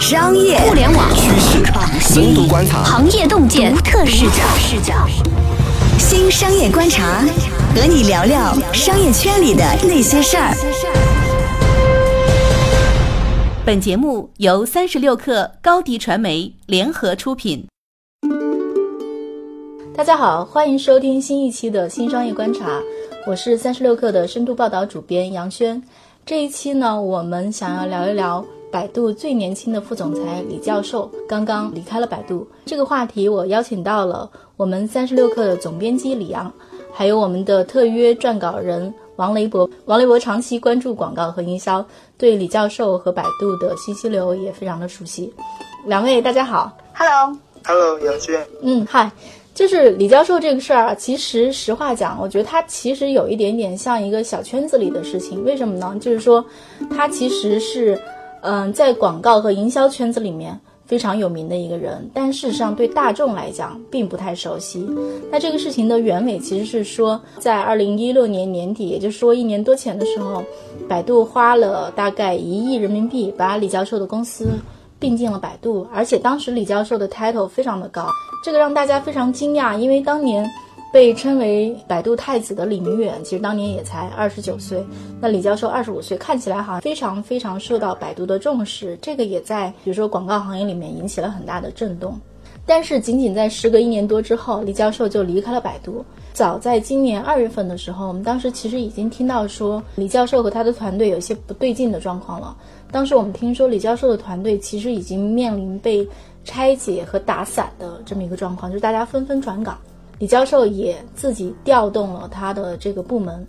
商业、互联网趋势、深度观察、行业洞见、独特视角。视角。新商业观察，和你聊聊商业圈里的那些事儿。本节目由三十六氪高迪传媒联合出品。大家好，欢迎收听新一期的新商业观察，我是三十六氪的深度报道主编杨轩。这一期呢，我们想要聊一聊百度最年轻的副总裁李教授刚刚离开了百度这个话题。我邀请到了我们三十六氪的总编辑李阳，还有我们的特约撰稿人王雷博。王雷博长期关注广告和营销，对李教授和百度的信息流也非常的熟悉。两位大家好，Hello，Hello，杨轩，嗯，嗨。就是李教授这个事儿啊，其实实话讲，我觉得他其实有一点点像一个小圈子里的事情。为什么呢？就是说，他其实是，嗯，在广告和营销圈子里面非常有名的一个人，但事实上对大众来讲并不太熟悉。那这个事情的原委其实是说，在二零一六年年底，也就是说一年多前的时候，百度花了大概一亿人民币把李教授的公司。并进了百度，而且当时李教授的 title 非常的高，这个让大家非常惊讶，因为当年被称为百度太子的李明远，其实当年也才二十九岁，那李教授二十五岁，看起来好像非常非常受到百度的重视，这个也在比如说广告行业里面引起了很大的震动。但是仅仅在时隔一年多之后，李教授就离开了百度。早在今年二月份的时候，我们当时其实已经听到说李教授和他的团队有些不对劲的状况了。当时我们听说李教授的团队其实已经面临被拆解和打散的这么一个状况，就是大家纷纷转岗，李教授也自己调动了他的这个部门。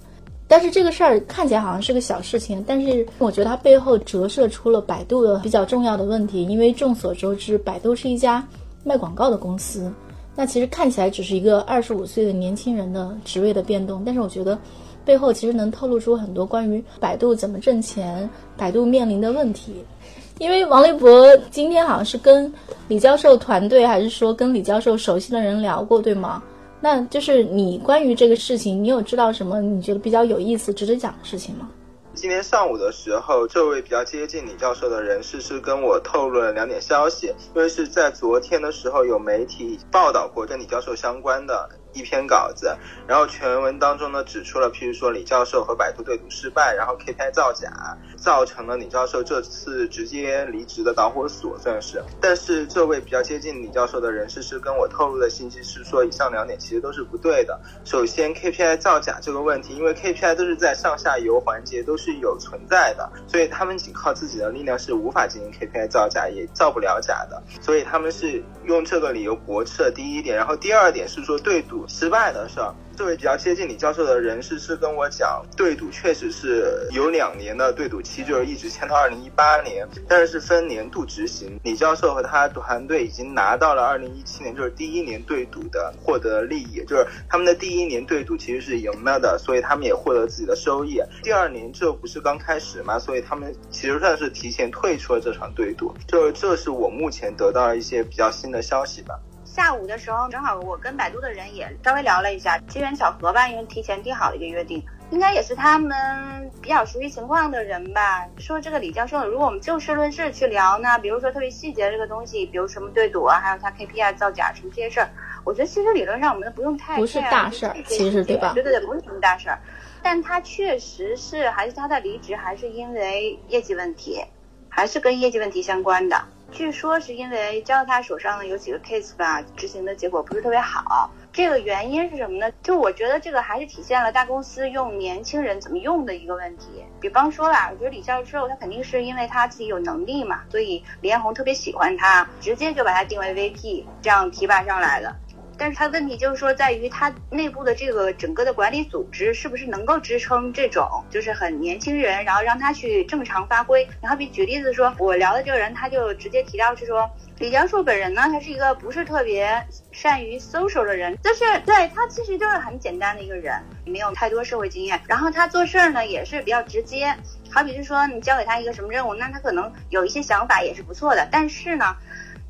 但是这个事儿看起来好像是个小事情，但是我觉得它背后折射出了百度的比较重要的问题。因为众所周知，百度是一家卖广告的公司，那其实看起来只是一个二十五岁的年轻人的职位的变动，但是我觉得。背后其实能透露出很多关于百度怎么挣钱、百度面临的问题。因为王立博今天好像是跟李教授团队，还是说跟李教授熟悉的人聊过，对吗？那就是你关于这个事情，你有知道什么你觉得比较有意思、值得讲的事情吗？今天上午的时候，这位比较接近李教授的人士是跟我透露了两点消息，因为是在昨天的时候有媒体报道过跟李教授相关的。一篇稿子，然后全文当中呢指出了，譬如说李教授和百度对赌失败，然后 KPI 造假，造成了李教授这次直接离职的导火索，算是。但是这位比较接近李教授的人士是跟我透露的信息是说，以上两点其实都是不对的。首先，KPI 造假这个问题，因为 KPI 都是在上下游环节都是有存在的，所以他们仅靠自己的力量是无法进行 KPI 造假，也造不了假的。所以他们是用这个理由驳斥了第一点，然后第二点是说对赌。失败的事儿，这位比较接近李教授的人士是跟我讲，对赌确实是有两年的对赌期，就是一直签到二零一八年，但是是分年度执行。李教授和他的团队已经拿到了二零一七年，就是第一年对赌的获得利益，就是他们的第一年对赌其实是赢了的，所以他们也获得自己的收益。第二年这不是刚开始嘛，所以他们其实算是提前退出了这场对赌。这这是我目前得到一些比较新的消息吧。下午的时候，正好我跟百度的人也稍微聊了一下，机缘巧合吧，因为提前定好了一个约定，应该也是他们比较熟悉情况的人吧。说这个李教授，如果我们就事论事去聊呢，比如说特别细节这个东西，比如什么对赌啊，还有他 KPI 造假什么这些事儿，我觉得其实理论上我们不用太不是大事儿，其实对吧？对对对，不是什么大事儿，但他确实是还是他的离职还是因为业绩问题，还是跟业绩问题相关的。据说是因为交到他手上的有几个 case 吧，执行的结果不是特别好。这个原因是什么呢？就我觉得这个还是体现了大公司用年轻人怎么用的一个问题。比方说吧，我觉得李教授他肯定是因为他自己有能力嘛，所以李彦宏特别喜欢他，直接就把他定为 VP，这样提拔上来的。但是他问题就是说，在于他内部的这个整个的管理组织是不是能够支撑这种就是很年轻人，然后让他去正常发挥。你好比举例子说，我聊的这个人，他就直接提到是说，李教授本人呢，他是一个不是特别善于 social 的人，就是对他其实就是很简单的一个人，没有太多社会经验。然后他做事儿呢也是比较直接，好比是说你交给他一个什么任务，那他可能有一些想法也是不错的，但是呢。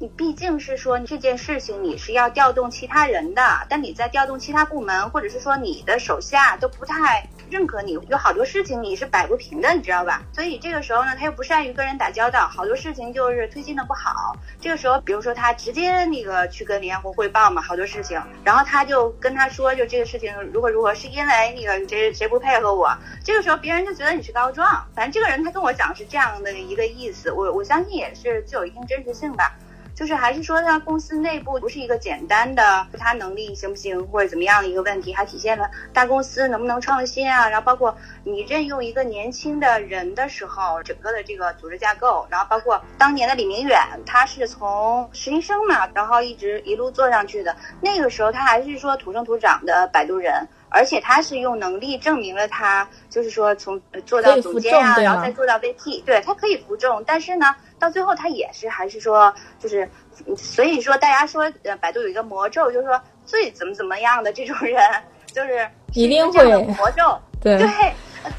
你毕竟是说这件事情你是要调动其他人的，但你在调动其他部门，或者是说你的手下都不太认可你，有好多事情你是摆不平的，你知道吧？所以这个时候呢，他又不善于跟人打交道，好多事情就是推进的不好。这个时候，比如说他直接那个去跟李彦宏汇报嘛，好多事情，然后他就跟他说，就这个事情如何如何，是因为那个谁谁不配合我。这个时候别人就觉得你是告状，反正这个人他跟我讲是这样的一个意思，我我相信也是具有一定真实性吧。就是还是说他公司内部不是一个简单的他能力行不行或者怎么样的一个问题，还体现了大公司能不能创新啊。然后包括你任用一个年轻的人的时候，整个的这个组织架构，然后包括当年的李明远，他是从实习生嘛，然后一直一路做上去的。那个时候他还是说土生土长的摆渡人，而且他是用能力证明了他就是说从做到总监啊，然后再做到 VP，对他可以服众，但是呢。到最后，他也是还是说，就是，所以说大家说，呃，百度有一个魔咒，就是说最怎么怎么样的这种人，就是一定会魔咒，对对，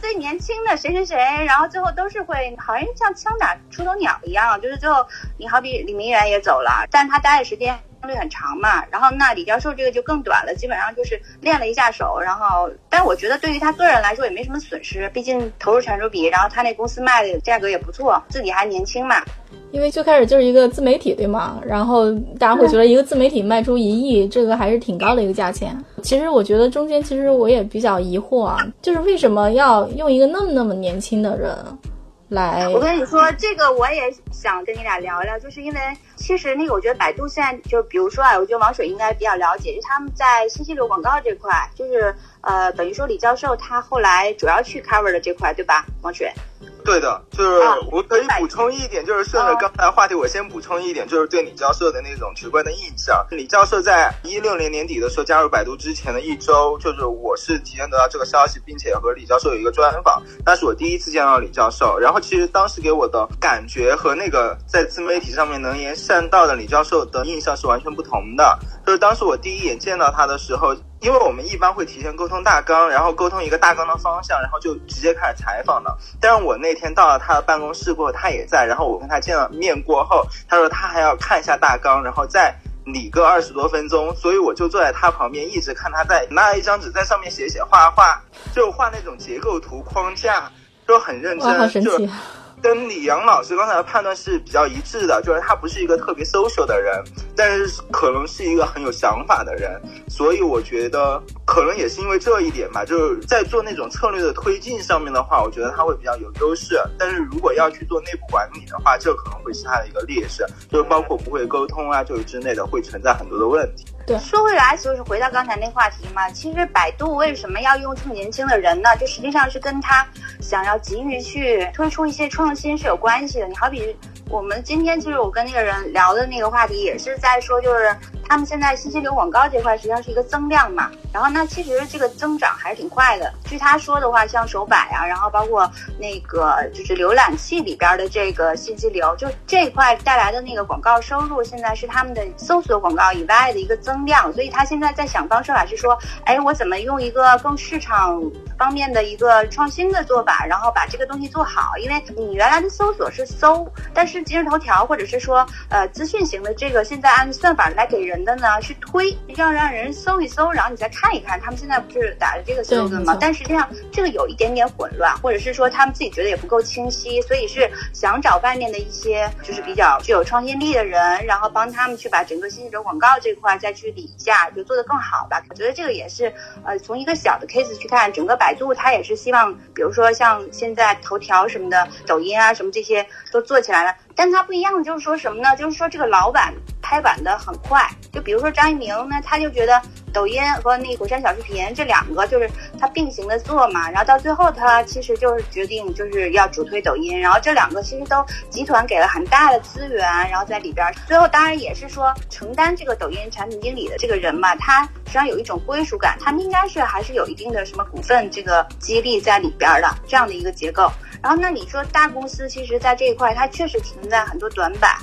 最年轻的谁谁谁，然后最后都是会好像像枪打出头鸟一样，就是最后你好比李明远也走了，但他待的时间。相对很长嘛，然后那李教授这个就更短了，基本上就是练了一下手，然后，但我觉得对于他个人来说也没什么损失，毕竟投入产出比，然后他那公司卖的价格也不错，自己还年轻嘛。因为最开始就是一个自媒体，对吗？然后大家会觉得一个自媒体卖出一亿，这个还是挺高的一个价钱。其实我觉得中间其实我也比较疑惑啊，就是为什么要用一个那么那么年轻的人？来，我跟你说，这个我也想跟你俩聊聊，就是因为其实那个，我觉得百度现在就比如说啊，我觉得王水应该比较了解，就他们在信息流广告这块，就是呃，等于说李教授他后来主要去 cover 的这块，对吧，王水？对的，就是我可以补充一点，就是顺着刚才话题，我先补充一点，就是对李教授的那种直观的印象。李教授在一六年年底的时候加入百度之前的一周，就是我是提前得到这个消息，并且和李教授有一个专访，那是我第一次见到李教授。然后其实当时给我的感觉和那个在自媒体上面能言善道的李教授的印象是完全不同的。就是当时我第一眼见到他的时候。因为我们一般会提前沟通大纲，然后沟通一个大纲的方向，然后就直接开始采访了。但是我那天到了他的办公室过后，他也在，然后我跟他见了面过后，他说他还要看一下大纲，然后再理个二十多分钟，所以我就坐在他旁边，一直看他在拿一张纸在上面写写画画，就画那种结构图框架，就很认真，就。跟李阳老师刚才的判断是比较一致的，就是他不是一个特别 social 的人，但是可能是一个很有想法的人，所以我觉得可能也是因为这一点吧，就是在做那种策略的推进上面的话，我觉得他会比较有优势。但是如果要去做内部管理的话，这可能会是他的一个劣势，就是包括不会沟通啊，就是之类的会存在很多的问题。对，说回来就是回到刚才那话题嘛，其实百度为什么要用这么年轻的人呢？就实际上是跟他想要急于去推出一些创新是有关系的。你好比我们今天其实我跟那个人聊的那个话题也是在说，就是。他们现在信息流广告这块实际上是一个增量嘛，然后那其实这个增长还是挺快的。据他说的话，像手摆啊，然后包括那个就是浏览器里边的这个信息流，就这块带来的那个广告收入，现在是他们的搜索广告以外的一个增量。所以他现在在想方设法是说，哎，我怎么用一个更市场方面的一个创新的做法，然后把这个东西做好。因为你原来的搜索是搜，但是今日头条或者是说呃资讯型的这个，现在按算法来给人。的呢，去推，要让人搜一搜，然后你再看一看。他们现在不是打着这个 slogan 吗？但实际上这个有一点点混乱，或者是说他们自己觉得也不够清晰，所以是想找外面的一些就是比较具有创新力的人，然后帮他们去把整个信息流广告这块再去理一下，就做得更好吧。我觉得这个也是，呃，从一个小的 case 去看，整个百度它也是希望，比如说像现在头条什么的、抖音啊什么这些都做起来了。但它不一样的就是说什么呢？就是说这个老板拍板的很快，就比如说张一鸣呢，他就觉得抖音和那火山小视频这两个就是他并行的做嘛，然后到最后他其实就是决定就是要主推抖音，然后这两个其实都集团给了很大的资源，然后在里边，最后当然也是说承担这个抖音产品经理的这个人嘛，他实际上有一种归属感，他们应该是还是有一定的什么股份这个激励在里边的这样的一个结构。然后那你说大公司其实在这一块它确实存在很多短板。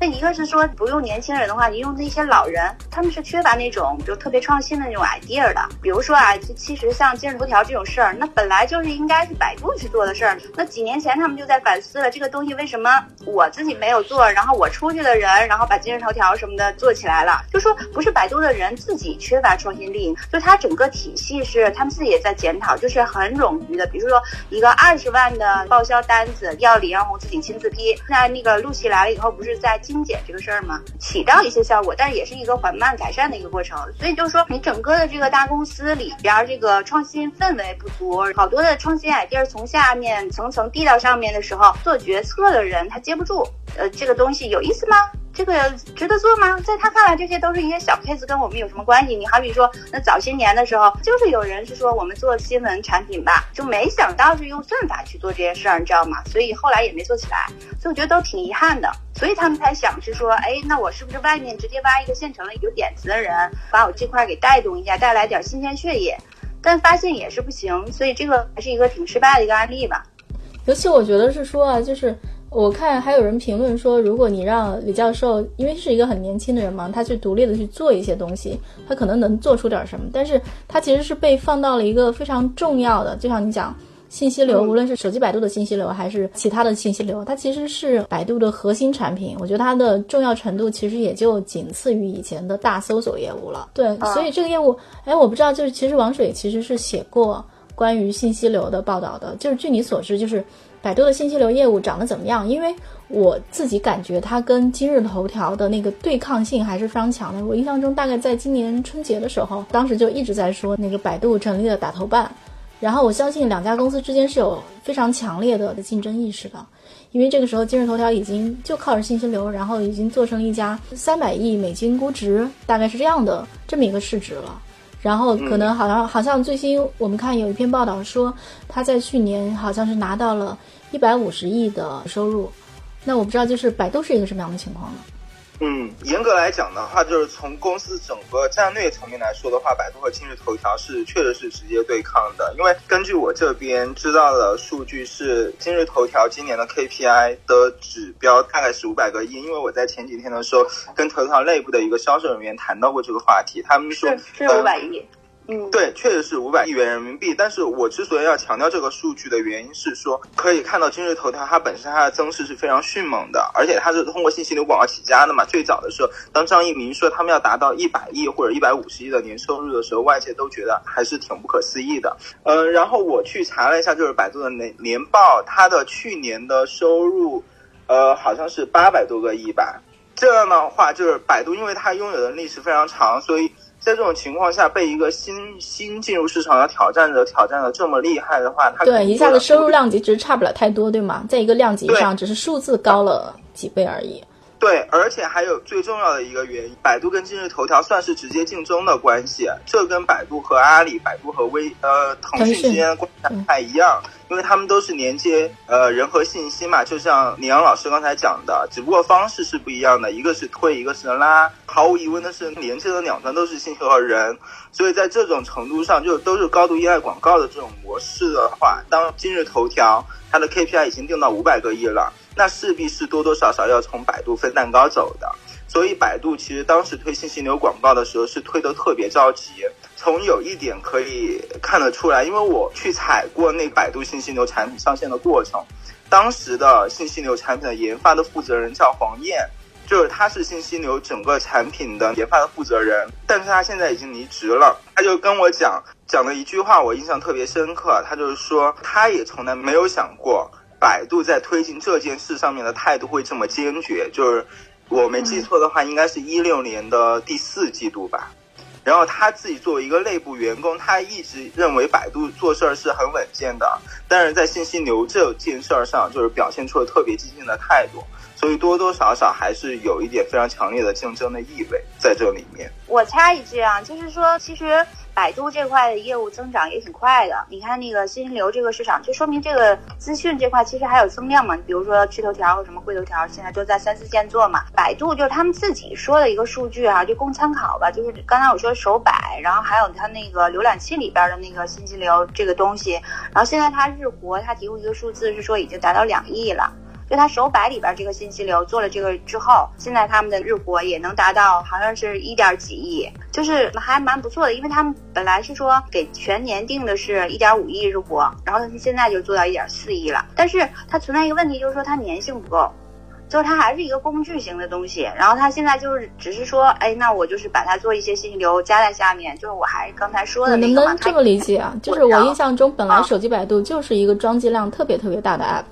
那一个是说不用年轻人的话，你用那些老人，他们是缺乏那种就特别创新的那种 idea 的。比如说啊，其实像今日头条这种事儿，那本来就是应该是百度去做的事儿。那几年前他们就在反思了这个东西为什么我自己没有做，然后我出去的人，然后把今日头条什么的做起来了，就说不是百度的人自己缺乏创新力，就它整个体系是他们自己也在检讨，就是很冗余的。比如说一个二十万的报销单子要李彦宏自己亲自批，那那个陆琪来了以后不是在精简这个事儿吗？起到一些效果，但是也是一个缓慢改善的一个过程。所以就是说你整个的这个大公司里边这个创新氛围不足，好多的创新 idea 从下面层层递到上面的时候，做决策的人他接不住。呃，这个东西有意思吗？这个值得做吗？在他看来，这些都是一些小 case，跟我们有什么关系？你好比说，那早些年的时候，就是有人是说我们做新闻产品吧，就没想到是用算法去做这件事儿，你知道吗？所以后来也没做起来，所以我觉得都挺遗憾的。所以他们才想是说，哎，那我是不是外面直接挖一个现成的有点子的人，把我这块给带动一下，带来点新鲜血液？但发现也是不行，所以这个还是一个挺失败的一个案例吧。尤其我觉得是说啊，就是。我看还有人评论说，如果你让李教授，因为是一个很年轻的人嘛，他去独立的去做一些东西，他可能能做出点什么。但是他其实是被放到了一个非常重要的，就像你讲信息流，无论是手机百度的信息流，还是其他的信息流，它其实是百度的核心产品。我觉得它的重要程度其实也就仅次于以前的大搜索业务了。对，所以这个业务，哎，我不知道，就是其实王水其实是写过关于信息流的报道的，就是据你所知，就是。百度的信息流业务长得怎么样？因为我自己感觉它跟今日头条的那个对抗性还是非常强的。我印象中，大概在今年春节的时候，当时就一直在说那个百度成立了打头办，然后我相信两家公司之间是有非常强烈的竞争意识的，因为这个时候今日头条已经就靠着信息流，然后已经做成一家三百亿美金估值，大概是这样的这么一个市值了。然后可能好像好像最新我们看有一篇报道说，他在去年好像是拿到了一百五十亿的收入，那我不知道就是百度是一个什么样的情况呢？嗯，严格来讲的话，就是从公司整个战略层面来说的话，百度和今日头条是确实是直接对抗的。因为根据我这边知道的数据是，今日头条今年的 KPI 的指标大概是五百个亿。因为我在前几天的时候跟头条内部的一个销售人员谈到过这个话题，他们说是五百亿。对，确实是五百亿元人民币。但是我之所以要强调这个数据的原因是说，可以看到今日头条它本身它的增势是非常迅猛的，而且它是通过信息流广告起家的嘛。最早的时候，当张一鸣说他们要达到一百亿或者一百五十亿的年收入的时候，外界都觉得还是挺不可思议的。嗯，然后我去查了一下，就是百度的年年报，它的去年的收入，呃，好像是八百多个亿吧。这样的话，就是百度，因为它拥有的历史非常长，所以。在这种情况下，被一个新新进入市场的挑战者挑战的这么厉害的话，他对一下子收入量级其实差不了太多，对吗？在一个量级上，只是数字高了几倍而已。对，而且还有最重要的一个原因，百度跟今日头条算是直接竞争的关系，这跟百度和阿里、百度和微呃腾讯之间的关系不太一样。因为他们都是连接呃人和信息嘛，就像李阳老师刚才讲的，只不过方式是不一样的，一个是推，一个是拉。毫无疑问的是，连接的两端都是信息和人，所以在这种程度上，就都是高度依赖广告的这种模式的话，当今日头条它的 KPI 已经定到五百个亿了，那势必是多多少少要从百度分蛋糕走的。所以百度其实当时推信息流广告的时候是推的特别着急。从有一点可以看得出来，因为我去采过那百度信息流产品上线的过程，当时的信息流产品的研发的负责人叫黄燕，就是他是信息流整个产品的研发的负责人，但是他现在已经离职了。他就跟我讲讲了一句话，我印象特别深刻。他就是说，他也从来没有想过百度在推进这件事上面的态度会这么坚决。就是我没记错的话，应该是一六年的第四季度吧。然后他自己作为一个内部员工，他一直认为百度做事儿是很稳健的，但是在信息流这件事儿上，就是表现出了特别激进的态度，所以多多少少还是有一点非常强烈的竞争的意味在这里面。我插一句啊，就是说其实。百度这块的业务增长也挺快的，你看那个信息流这个市场，就说明这个资讯这块其实还有增量嘛。比如说趣头条和什么会头条，现在都在三四线做嘛。百度就是他们自己说的一个数据啊，就供参考吧。就是刚才我说手百，然后还有它那个浏览器里边的那个信息流这个东西，然后现在它日活，它提供一个数字是说已经达到两亿了。就它手摆里边这个信息流做了这个之后，现在他们的日活也能达到好像是一点几亿，就是还蛮不错的。因为他们本来是说给全年定的是一点五亿日活，然后他现在就做到一点四亿了。但是它存在一个问题，就是说它粘性不够。就是它还是一个工具型的东西，然后它现在就是只是说，哎，那我就是把它做一些信息流加在下面，就是我还刚才说的那个。能不能这么理解啊？就是我印象中，本来手机百度就是一个装机量特别特别大的 app，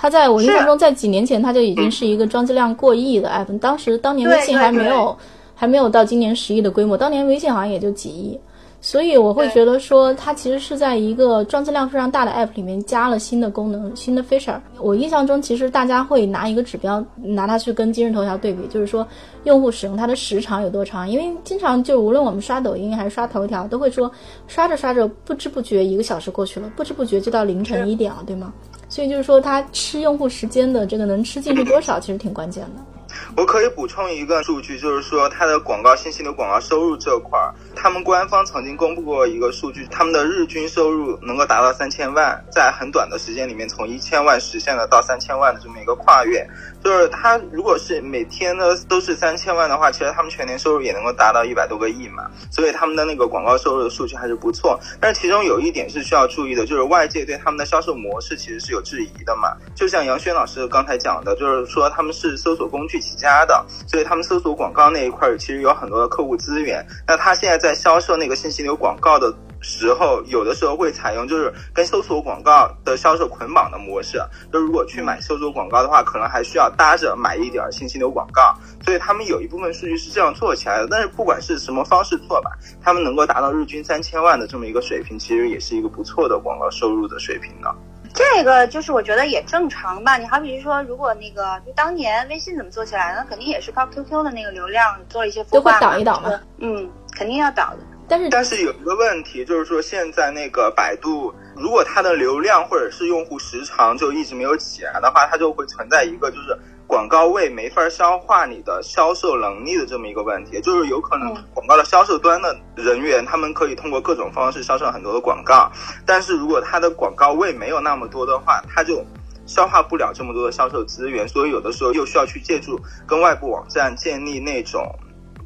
它在我印象中在几年前它就已经是一个装机量过亿的 app，当时当年微信还没有还没有到今年十亿的规模，当年微信好像也就几亿。所以我会觉得说，它其实是在一个装机量非常大的 app 里面加了新的功能、新的 feature。我印象中，其实大家会拿一个指标，拿它去跟今日头条对比，就是说用户使用它的时长有多长。因为经常就无论我们刷抖音还是刷头条，都会说刷着刷着不知不觉一个小时过去了，不知不觉就到凌晨一点了，对吗？所以就是说它吃用户时间的这个能吃进去多少，其实挺关键的。我可以补充一个数据，就是说它的广告信息的广告收入这块儿，他们官方曾经公布过一个数据，他们的日均收入能够达到三千万，在很短的时间里面从一千万实现了到三千万的这么一个跨越。就是他如果是每天呢都是三千万的话，其实他们全年收入也能够达到一百多个亿嘛。所以他们的那个广告收入的数据还是不错。但是其中有一点是需要注意的，就是外界对他们的销售模式其实是有质疑的嘛。就像杨轩老师刚才讲的，就是说他们是搜索工具起家的，所以他们搜索广告那一块其实有很多的客户资源。那他现在在销售那个信息流广告的。时候有的时候会采用就是跟搜索广告的销售捆绑的模式，就如果去买搜索广告的话，可能还需要搭着买一点信息流广告，所以他们有一部分数据是这样做起来的。但是不管是什么方式做吧，他们能够达到日均三千万的这么一个水平，其实也是一个不错的广告收入的水平呢。这个就是我觉得也正常吧。你好比说，如果那个就当年微信怎么做起来，呢肯定也是靠 QQ 的那个流量做一些孵化，都会倒一倒嘛。嗯，肯定要倒的。但是但是有一个问题，就是说现在那个百度，如果它的流量或者是用户时长就一直没有起来的话，它就会存在一个就是广告位没法消化你的销售能力的这么一个问题，就是有可能广告的销售端的人员，他们可以通过各种方式销售很多的广告，但是如果他的广告位没有那么多的话，他就消化不了这么多的销售资源，所以有的时候又需要去借助跟外部网站建立那种。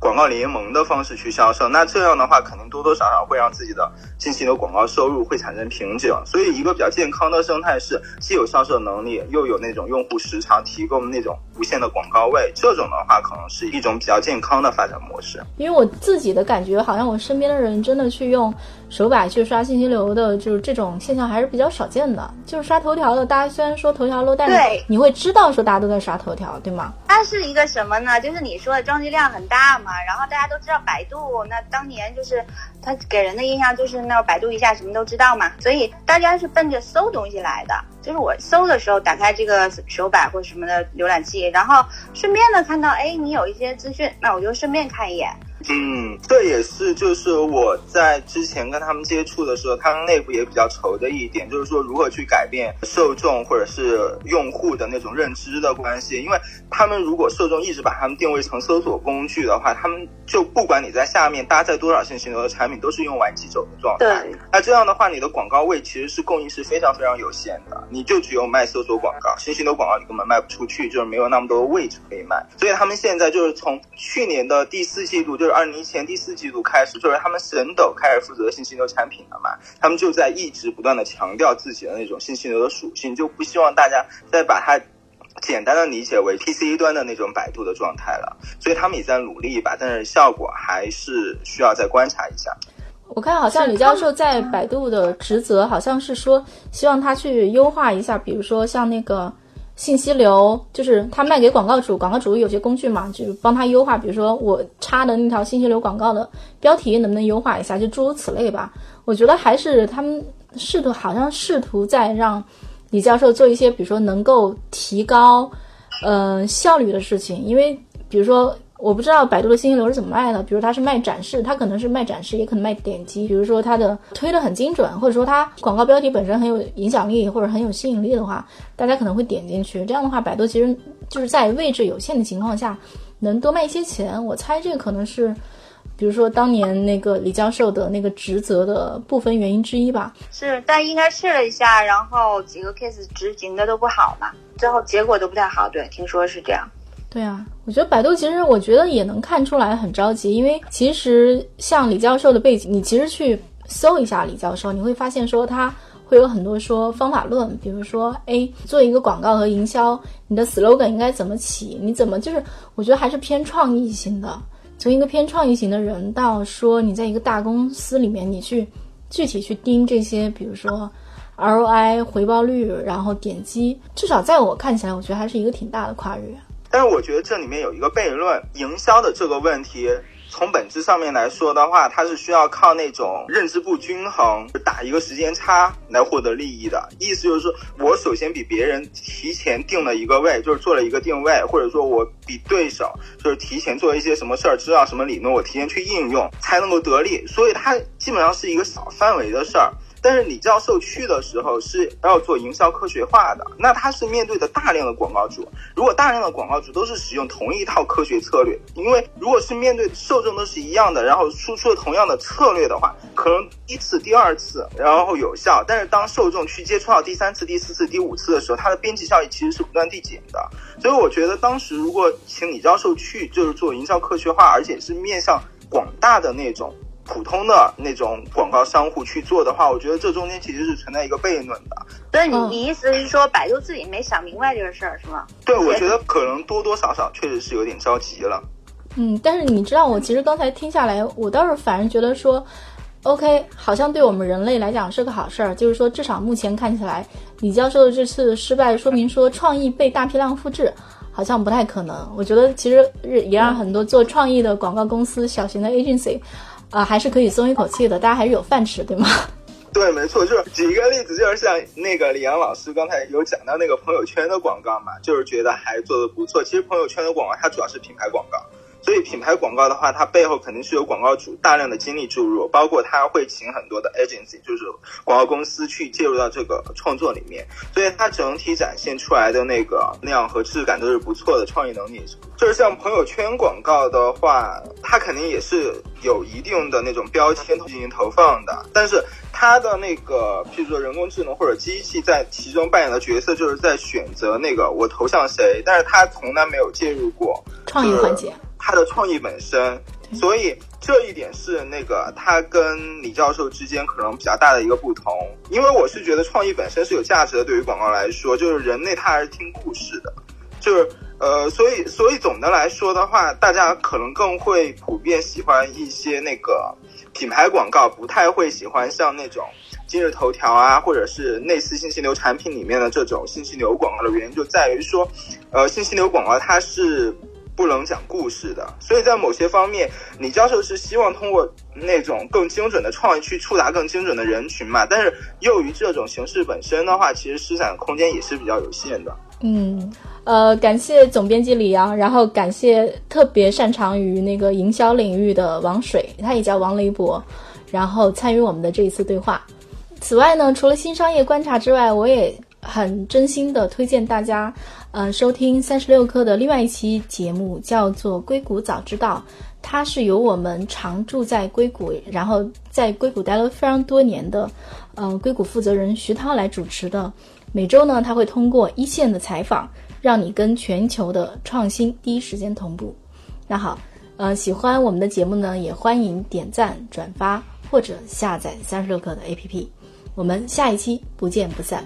广告联盟的方式去销售，那这样的话肯定多多少少会让自己的信息的广告收入会产生瓶颈。所以，一个比较健康的生态是既有销售能力，又有那种用户时长提供那种无限的广告位。这种的话，可能是一种比较健康的发展模式。因为我自己的感觉，好像我身边的人真的去用手把去刷信息流的，就是这种现象还是比较少见的。就是刷头条的，大家虽然说头条 low，但是你会知道说大家都在刷头条，对吗？它是一个什么呢？就是你说的装机量很大嘛。然后大家都知道百度，那当年就是他给人的印象就是那百度一下什么都知道嘛，所以大家是奔着搜东西来的。就是我搜的时候打开这个手摆或者什么的浏览器，然后顺便呢看到哎你有一些资讯，那我就顺便看一眼。嗯，这也是就是我在之前跟他们接触的时候，他们内部也比较愁的一点，就是说如何去改变受众或者是用户的那种认知的关系。因为他们如果受众一直把他们定位成搜索工具的话，他们就不管你在下面搭载多少信息流的产品，都是用完即走的状态。对。那这样的话，你的广告位其实是供应是非常非常有限的，你就只有卖搜索广告，信息流广告你根本卖不出去，就是没有那么多位置可以卖。所以他们现在就是从去年的第四季度，就是。二零一七年第四季度开始，就是他们神斗开始负责信息流产品了嘛，他们就在一直不断的强调自己的那种信息流的属性，就不希望大家再把它简单的理解为 PC 端的那种百度的状态了，所以他们也在努力吧，但是效果还是需要再观察一下。我看好像李教授在百度的职责好像是说，希望他去优化一下，比如说像那个。信息流就是他卖给广告主，广告主有些工具嘛，就是帮他优化。比如说我插的那条信息流广告的标题能不能优化一下，就诸如此类吧。我觉得还是他们试图，好像试图在让李教授做一些，比如说能够提高，呃效率的事情。因为比如说。我不知道百度的信息流是怎么卖的，比如它是卖展示，它可能是卖展示，也可能卖点击。比如说它的推的很精准，或者说它广告标题本身很有影响力或者很有吸引力的话，大家可能会点进去。这样的话，百度其实就是在位置有限的情况下，能多卖一些钱。我猜这个可能是比如说当年那个李教授的那个职责的部分原因之一吧。是，但应该试了一下，然后几个 case 执行的都不好嘛，最后结果都不太好。对，听说是这样。对啊，我觉得百度其实我觉得也能看出来很着急，因为其实像李教授的背景，你其实去搜一下李教授，你会发现说他会有很多说方法论，比如说，哎，做一个广告和营销，你的 slogan 应该怎么起，你怎么就是，我觉得还是偏创意型的。从一个偏创意型的人到说你在一个大公司里面，你去具体去盯这些，比如说 ROI 回报率，然后点击，至少在我看起来，我觉得还是一个挺大的跨越。但是我觉得这里面有一个悖论，营销的这个问题，从本质上面来说的话，它是需要靠那种认知不均衡，打一个时间差来获得利益的。意思就是说，我首先比别人提前定了一个位，就是做了一个定位，或者说我比对手就是提前做一些什么事儿，知道什么理论，我提前去应用，才能够得利。所以它基本上是一个小范围的事儿。但是李教授去的时候是要做营销科学化的，那他是面对的大量的广告主。如果大量的广告主都是使用同一套科学策略，因为如果是面对受众都是一样的，然后输出了同样的策略的话，可能一次、第二次然后有效，但是当受众去接触到第三次、第四次、第五次的时候，它的边际效益其实是不断递减的。所以我觉得当时如果请李教授去，就是做营销科学化，而且是面向广大的那种。普通的那种广告商户去做的话，我觉得这中间其实是存在一个悖论的。所以你你意思是说，百度自己没想明白这个事儿是吗？对，我觉得可能多多少少确实是有点着急了。嗯，但是你知道，我其实刚才听下来，我倒是反而觉得说，OK，好像对我们人类来讲是个好事儿。就是说，至少目前看起来，李教授的这次失败，说明说创意被大批量复制好像不太可能。我觉得其实也让很多做创意的广告公司、小型的 agency。啊，还是可以松一口气的，大家还是有饭吃，对吗？对，没错，就是举一个例子，就是像那个李阳老师刚才有讲到那个朋友圈的广告嘛，就是觉得还做的不错。其实朋友圈的广告它主要是品牌广告。所以品牌广告的话，它背后肯定是有广告主大量的精力注入，包括他会请很多的 agency，就是广告公司去介入到这个创作里面。所以它整体展现出来的那个量和质感都是不错的，创意能力。就是像朋友圈广告的话，它肯定也是有一定的那种标签进行投放的，但是它的那个，譬如说人工智能或者机器在其中扮演的角色，就是在选择那个我投向谁，但是它从来没有介入过创意环节。他的创意本身，所以这一点是那个他跟李教授之间可能比较大的一个不同。因为我是觉得创意本身是有价值的，对于广告来说，就是人类他还是听故事的，就是呃，所以所以总的来说的话，大家可能更会普遍喜欢一些那个品牌广告，不太会喜欢像那种今日头条啊，或者是类似信息流产品里面的这种信息流广告的原因，就在于说，呃，信息流广告它是。不能讲故事的，所以在某些方面，李教授是希望通过那种更精准的创意去触达更精准的人群嘛。但是，由于这种形式本身的话，其实施展空间也是比较有限的。嗯，呃，感谢总编辑李阳，然后感谢特别擅长于那个营销领域的王水，他也叫王雷博，然后参与我们的这一次对话。此外呢，除了新商业观察之外，我也很真心的推荐大家。嗯，收听三十六课的另外一期节目叫做《硅谷早知道》，它是由我们常住在硅谷，然后在硅谷待了非常多年的，嗯，硅谷负责人徐涛来主持的。每周呢，他会通过一线的采访，让你跟全球的创新第一时间同步。那好，呃，喜欢我们的节目呢，也欢迎点赞、转发或者下载三十六课的 APP。我们下一期不见不散。